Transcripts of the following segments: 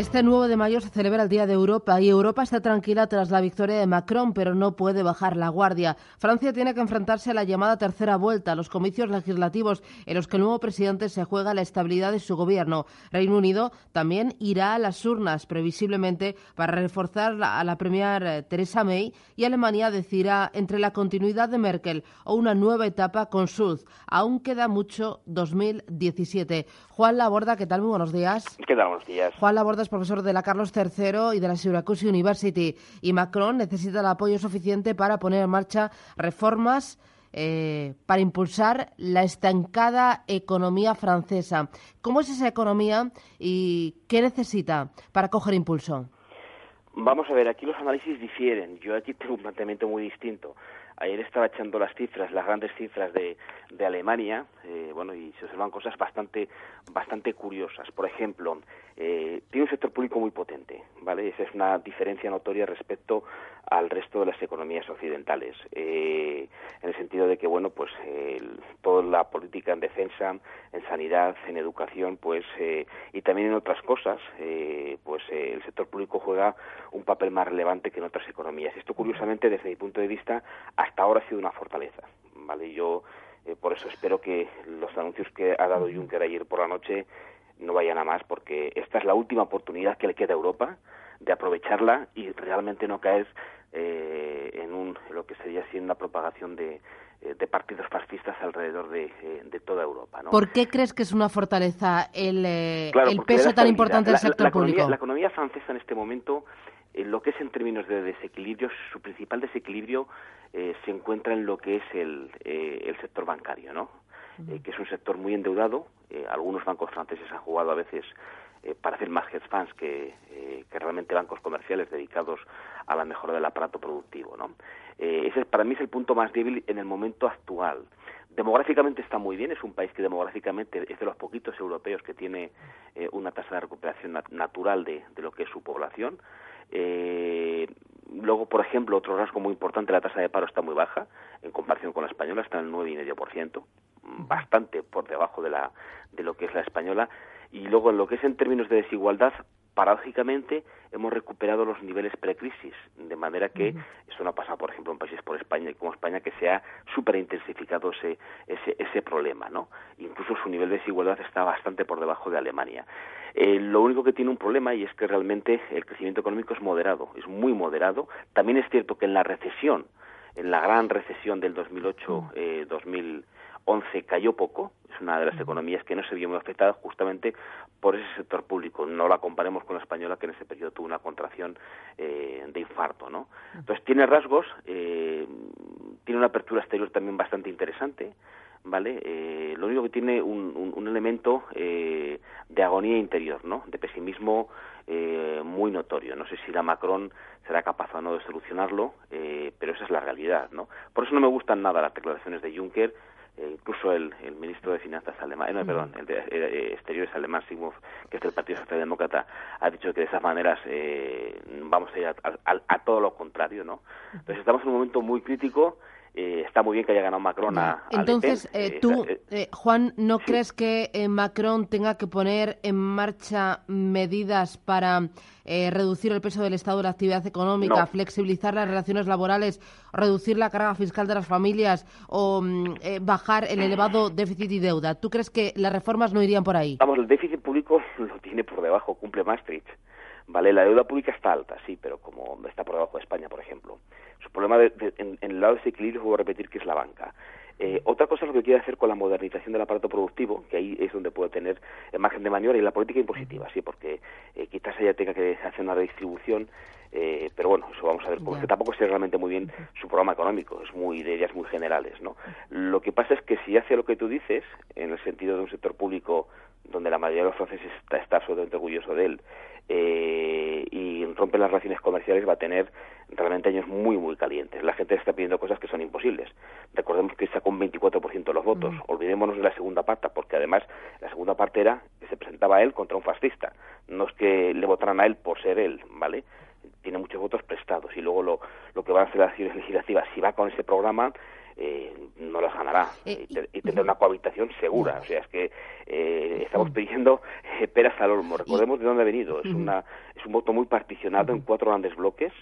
Este 9 de mayo se celebra el Día de Europa y Europa está tranquila tras la victoria de Macron, pero no puede bajar la guardia. Francia tiene que enfrentarse a la llamada tercera vuelta, los comicios legislativos en los que el nuevo presidente se juega la estabilidad de su gobierno. Reino Unido también irá a las urnas, previsiblemente, para reforzar a la premier eh, Theresa May y Alemania decidirá entre la continuidad de Merkel o una nueva etapa con Schulz. Aún queda mucho 2017. Juan Laborda, ¿qué tal? Muy buenos días. ¿Qué tal? Buenos días. Juan Laborda profesor de la Carlos III y de la Syracuse University. Y Macron necesita el apoyo suficiente para poner en marcha reformas eh, para impulsar la estancada economía francesa. ¿Cómo es esa economía y qué necesita para coger impulso? Vamos a ver, aquí los análisis difieren. Yo aquí tengo un planteamiento muy distinto. Ayer estaba echando las cifras, las grandes cifras de, Alemania, eh, bueno, y se observan cosas bastante, bastante curiosas. Por ejemplo, eh, tiene un sector público muy potente, ¿vale? Esa es una diferencia notoria respecto al resto de las economías occidentales, eh, en el sentido de que, bueno, pues toda la política en defensa, en sanidad, en educación, pues, y también en otras cosas, pues el sector público juega un papel más relevante que en otras economías. Esto, curiosamente, desde mi punto de vista, hasta ahora ha sido una fortaleza, ¿vale? Yo eh, por eso espero que los anuncios que ha dado Juncker ayer por la noche no vayan a más, porque esta es la última oportunidad que le queda a Europa de aprovecharla y realmente no caer eh, en, un, lo que sería así una propagación de, eh, de partidos fascistas alrededor de, de, toda Europa. ¿no? ¿Por qué crees que es una fortaleza el, el peso tan importante del sector público? la economía francesa en este momento en lo que es en términos de desequilibrio, su principal desequilibrio eh, se encuentra en lo que es el, eh, el sector bancario, ¿no? Eh, que es un sector muy endeudado. algunos bancos franceses han jugado a veces para hacer más hedge funds que, que, realmente bancos comerciales dedicados a la mejora del aparato productivo, ¿no? ese para mí es el punto más débil en el momento actual. Demográficamente está muy bien, es un país que demográficamente es de los poquitos europeos que tiene una tasa de recuperación natural de, de, lo que es su población. Eh, luego, por ejemplo, otro rasgo muy importante, la tasa de paro está muy baja en comparación con la española, está en el 9,5%, bastante por debajo de, la, de lo que es la española. Y luego, en lo que es en términos de desigualdad, paradójicamente hemos recuperado los niveles precrisis, de manera que eso no ha pasado, por ejemplo, en países por España, como España, que se ha súper intensificado ese, ese, ese problema, ¿no? Incluso su nivel de desigualdad está bastante por debajo de Alemania. Eh, lo único que tiene un problema y es que realmente el crecimiento económico es moderado, es muy moderado. También es cierto que en la recesión, en la gran recesión del 2008, eh, 2011 cayó poco, es una de las economías que no se vio muy afectada justamente por ese sector público. No la comparemos con la española, que en ese periodo tuvo una contracción eh, de infarto, ¿no? Entonces tiene rasgos, eh, tiene una apertura exterior también bastante interesante, ¿vale? Eh, lo único que tiene un, un, elemento eh, de agonía interior, ¿no? De pesimismo eh, muy notorio. No sé si la Macron será capaz o no de solucionarlo, eh, pero esa es la realidad, ¿no? Por eso no me gustan nada las declaraciones de Juncker, incluso el, el, ministro de Finanzas alemán, eh, no, perdón, el de eh, Exteriores alemán, Sigmund, que es del Partido Socialdemócrata, ha dicho que de esas maneras eh, vamos a ir a, a, a, todo lo contrario, ¿no? Entonces estamos en un momento muy crítico, eh, está muy bien que haya ganado Macron a, Entonces, eh, tú, eh, Juan, ¿no sí. crees que eh, Macron tenga que poner en marcha medidas para eh, reducir el peso del Estado de la actividad económica, no. flexibilizar las relaciones laborales, reducir la carga fiscal de las familias o mm, eh, bajar el elevado déficit y deuda? ¿Tú crees que las reformas no irían por ahí? Vamos, el déficit público lo tiene por debajo, cumple Maastricht. Vale, la deuda pública está alta, sí, pero como está por debajo de España, por ejemplo. Su problema de, de, en, en, el lado de ese equilibrio, voy a repetir, que es la banca. Eh, otra cosa es lo que quiere hacer con la modernización del aparato productivo, que ahí es donde puede tener margen de maniobra, y la política impositiva, sí, porque eh, quizás ella tenga que hacer una redistribución, eh, pero bueno, eso vamos a ver, porque tampoco sé realmente muy bien su programa económico, es muy de ideas muy generales, ¿no? Lo que pasa es que si hace lo que tú dices, en el sentido de un sector público donde la mayoría de los franceses está, está absolutamente orgulloso de él, eh, y rompe las relaciones comerciales va a tener realmente años muy muy calientes. La gente está pidiendo cosas que son imposibles. Recordemos que sacó un 24% de los votos. Mm. Olvidémonos de la segunda parte, porque además la segunda parte era que se presentaba a él contra un fascista. No es que le votaran a él por ser él, ¿vale? Tiene muchos votos prestados y luego lo, lo que van a hacer las acciones legislativas, si va con ese programa, eh, no las ganará eh, y, tendrá una cohabitación segura. O sea, es que eh, estamos pidiendo peras al olmo. Recordemos de dónde ha venido. Es, una, es un voto muy particionado en cuatro grandes bloques.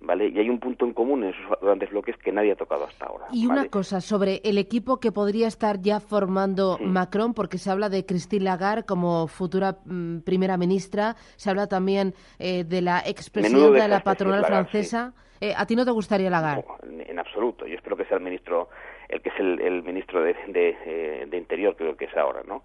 ¿Vale? Y hay un punto en común en esos grandes bloques que nadie ha tocado hasta ahora. Y una cosa sobre el equipo que podría estar ya formando Macron, porque se habla de Christine Lagarde como futura mm, primera ministra, se habla también de la expresidenta de, la patronal francesa. Eh, ¿A ti no te gustaría Lagarde? en absoluto. Yo espero que sea el ministro, el ministro de, eh, de, Interior, creo que es ahora, ¿no?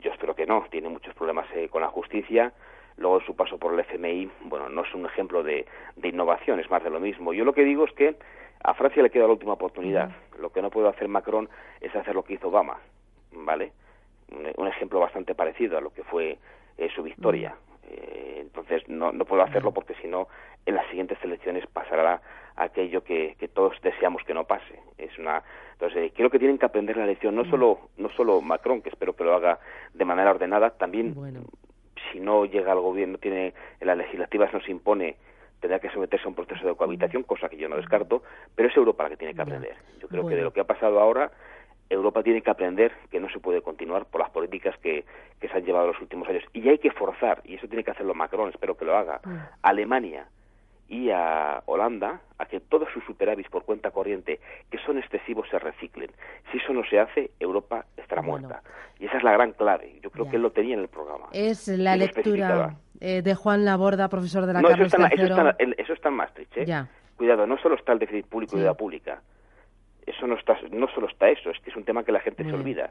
Yo espero que no. Tiene muchos problemas eh, con la justicia. Luego su paso por el FMI, bueno, no es un ejemplo de, de innovación, es más de lo mismo. Yo lo que digo es que a Francia le queda la última oportunidad. Lo que no puede hacer Macron es hacer lo que hizo Obama, ¿vale? Un, ejemplo bastante parecido a lo que fue su victoria. Eh, entonces no, no puedo hacerlo porque si no en las siguientes elecciones pasará aquello que, que todos deseamos que no pase. Es una entonces creo que tienen que aprender la lección no solo no solo Macron que espero que lo haga de manera ordenada también si no llega al gobierno tiene en las legislativas nos impone tendrá que someterse a un proceso de cohabitación, cosa que yo no descarto, pero es Europa la que tiene que aprender. Yo creo que de lo que ha pasado ahora Europa tiene que aprender que no se puede continuar por las políticas que, que se han llevado los últimos años. Y hay que forzar, y eso tiene que hacerlo Macron, espero que lo haga, mm. Alemania y a Holanda a que todos sus superávits por cuenta corriente, que son excesivos, se reciclen. Si eso no se hace, Europa estará muerta. Y esa es la gran clave. Yo creo que él lo tenía en el programa. Es la lectura eh, de Juan Laborda, profesor de la Carlos eso está, eso, está, en Maastricht. ¿eh? Cuidado, no solo está el déficit público y deuda pública eso no está no solo está eso es que es un tema que la gente se olvida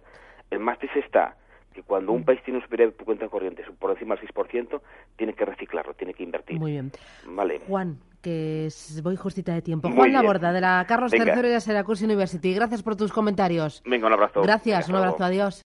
el Maastricht está que cuando un mm. país tiene un superávit por cuenta corriente por encima del 6%, tiene que reciclarlo, tiene que invertir. Muy bien. Vale. Juan, que voy justita de tiempo. Juan Laborda, de la Carlos III de Syracuse University. Gracias por tus comentarios. Venga, un abrazo. Gracias, un abrazo. Adiós.